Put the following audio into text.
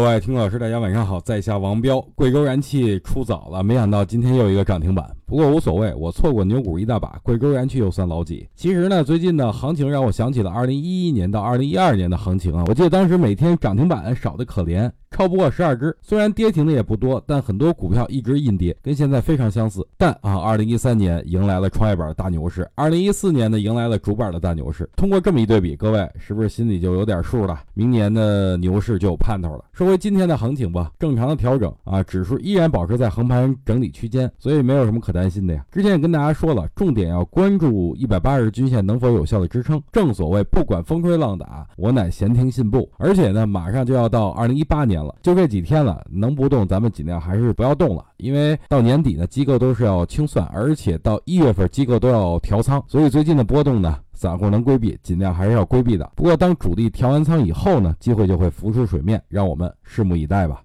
各位听老师，大家晚上好，在下王彪。贵州燃气出早了，没想到今天又一个涨停板。不过无所谓，我错过牛股一大把，贵州燃气又算老几？其实呢，最近的行情让我想起了2011年到2012年的行情啊。我记得当时每天涨停板少的可怜。超不过十二只，虽然跌停的也不多，但很多股票一直阴跌，跟现在非常相似。但啊，二零一三年迎来了创业板的大牛市，二零一四年呢迎来了主板的大牛市。通过这么一对比，各位是不是心里就有点数了？明年的牛市就有盼头了。说回今天的行情吧，正常的调整啊，指数依然保持在横盘整理区间，所以没有什么可担担心的呀。之前也跟大家说了，重点要关注一百八十均线能否有效的支撑。正所谓不管风吹浪打，我乃闲庭信步。而且呢，马上就要到二零一八年了。就这几天了，能不动咱们尽量还是不要动了，因为到年底呢，机构都是要清算，而且到一月份机构都要调仓，所以最近的波动呢，散户能规避，尽量还是要规避的。不过当主力调完仓以后呢，机会就会浮出水面，让我们拭目以待吧。